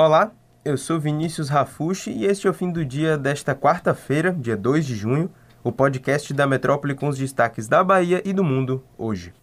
Olá, eu sou Vinícius Rafushi e este é o fim do dia desta quarta-feira, dia 2 de junho, o podcast da Metrópole com os destaques da Bahia e do mundo hoje.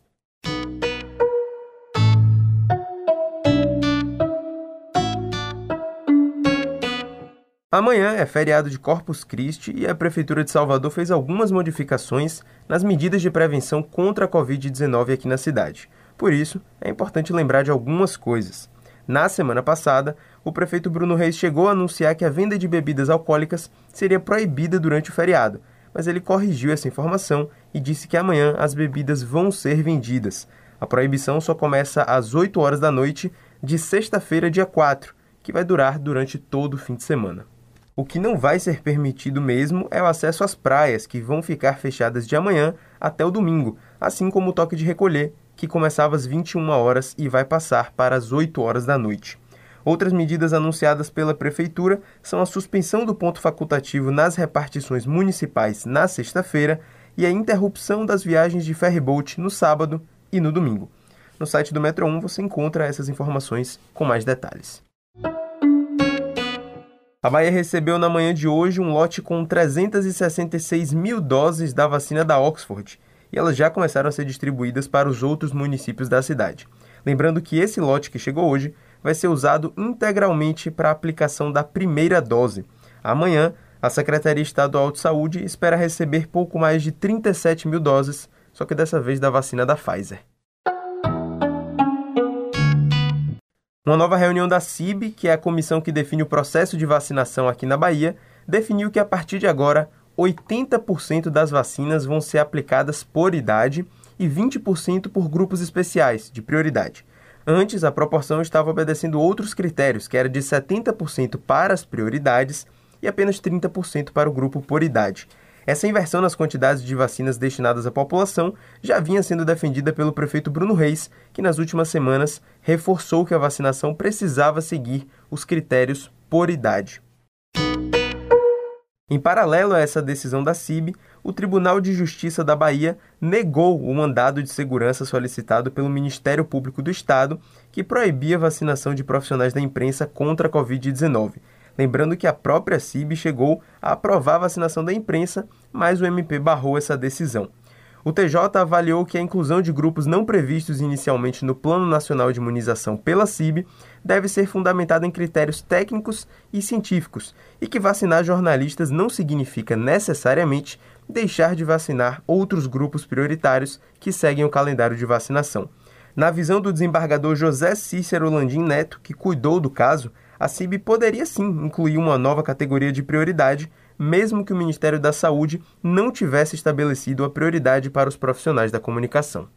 Amanhã é feriado de Corpus Christi e a Prefeitura de Salvador fez algumas modificações nas medidas de prevenção contra a Covid-19 aqui na cidade. Por isso, é importante lembrar de algumas coisas. Na semana passada, o prefeito Bruno Reis chegou a anunciar que a venda de bebidas alcoólicas seria proibida durante o feriado, mas ele corrigiu essa informação e disse que amanhã as bebidas vão ser vendidas. A proibição só começa às 8 horas da noite de sexta-feira, dia 4, que vai durar durante todo o fim de semana. O que não vai ser permitido mesmo é o acesso às praias, que vão ficar fechadas de amanhã até o domingo, assim como o toque de recolher, que começava às 21 horas e vai passar para as 8 horas da noite. Outras medidas anunciadas pela Prefeitura são a suspensão do ponto facultativo nas repartições municipais na sexta-feira e a interrupção das viagens de ferryboat no sábado e no domingo. No site do Metro 1 você encontra essas informações com mais detalhes. A Bahia recebeu na manhã de hoje um lote com 366 mil doses da vacina da Oxford, e elas já começaram a ser distribuídas para os outros municípios da cidade. Lembrando que esse lote que chegou hoje vai ser usado integralmente para a aplicação da primeira dose. Amanhã, a Secretaria Estadual de Saúde espera receber pouco mais de 37 mil doses, só que dessa vez da vacina da Pfizer. Uma nova reunião da CIB, que é a comissão que define o processo de vacinação aqui na Bahia, definiu que a partir de agora 80% das vacinas vão ser aplicadas por idade e 20% por grupos especiais, de prioridade. Antes, a proporção estava obedecendo outros critérios, que era de 70% para as prioridades e apenas 30% para o grupo por idade. Essa inversão nas quantidades de vacinas destinadas à população já vinha sendo defendida pelo prefeito Bruno Reis, que nas últimas semanas reforçou que a vacinação precisava seguir os critérios por idade. Em paralelo a essa decisão da CIB, o Tribunal de Justiça da Bahia negou o mandado de segurança solicitado pelo Ministério Público do Estado, que proibia a vacinação de profissionais da imprensa contra a Covid-19. Lembrando que a própria CIB chegou a aprovar a vacinação da imprensa, mas o MP barrou essa decisão. O TJ avaliou que a inclusão de grupos não previstos inicialmente no Plano Nacional de Imunização pela CIB deve ser fundamentada em critérios técnicos e científicos e que vacinar jornalistas não significa necessariamente deixar de vacinar outros grupos prioritários que seguem o calendário de vacinação. Na visão do desembargador José Cícero Landim Neto, que cuidou do caso, a CIB poderia sim incluir uma nova categoria de prioridade mesmo que o Ministério da Saúde não tivesse estabelecido a prioridade para os profissionais da comunicação.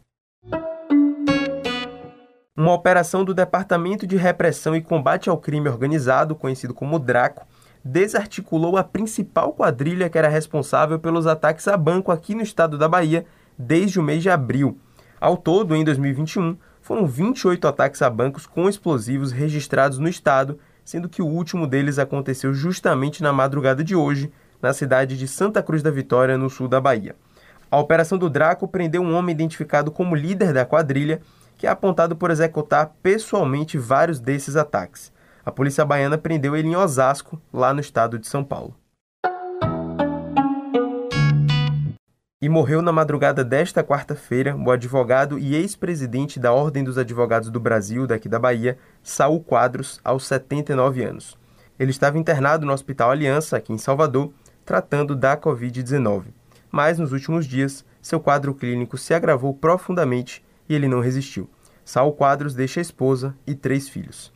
Uma operação do Departamento de Repressão e Combate ao Crime Organizado, conhecido como DRACO, desarticulou a principal quadrilha que era responsável pelos ataques a banco aqui no estado da Bahia desde o mês de abril. Ao todo, em 2021, foram 28 ataques a bancos com explosivos registrados no estado sendo que o último deles aconteceu justamente na madrugada de hoje, na cidade de Santa Cruz da Vitória, no sul da Bahia. A operação do Draco prendeu um homem identificado como líder da quadrilha, que é apontado por executar pessoalmente vários desses ataques. A polícia baiana prendeu ele em Osasco, lá no estado de São Paulo. E morreu na madrugada desta quarta-feira o advogado e ex-presidente da Ordem dos Advogados do Brasil, daqui da Bahia, Saul Quadros, aos 79 anos. Ele estava internado no Hospital Aliança, aqui em Salvador, tratando da Covid-19. Mas nos últimos dias, seu quadro clínico se agravou profundamente e ele não resistiu. Saul Quadros deixa a esposa e três filhos.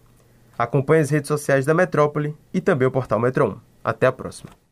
Acompanhe as redes sociais da Metrópole e também o portal Metro 1. Até a próxima.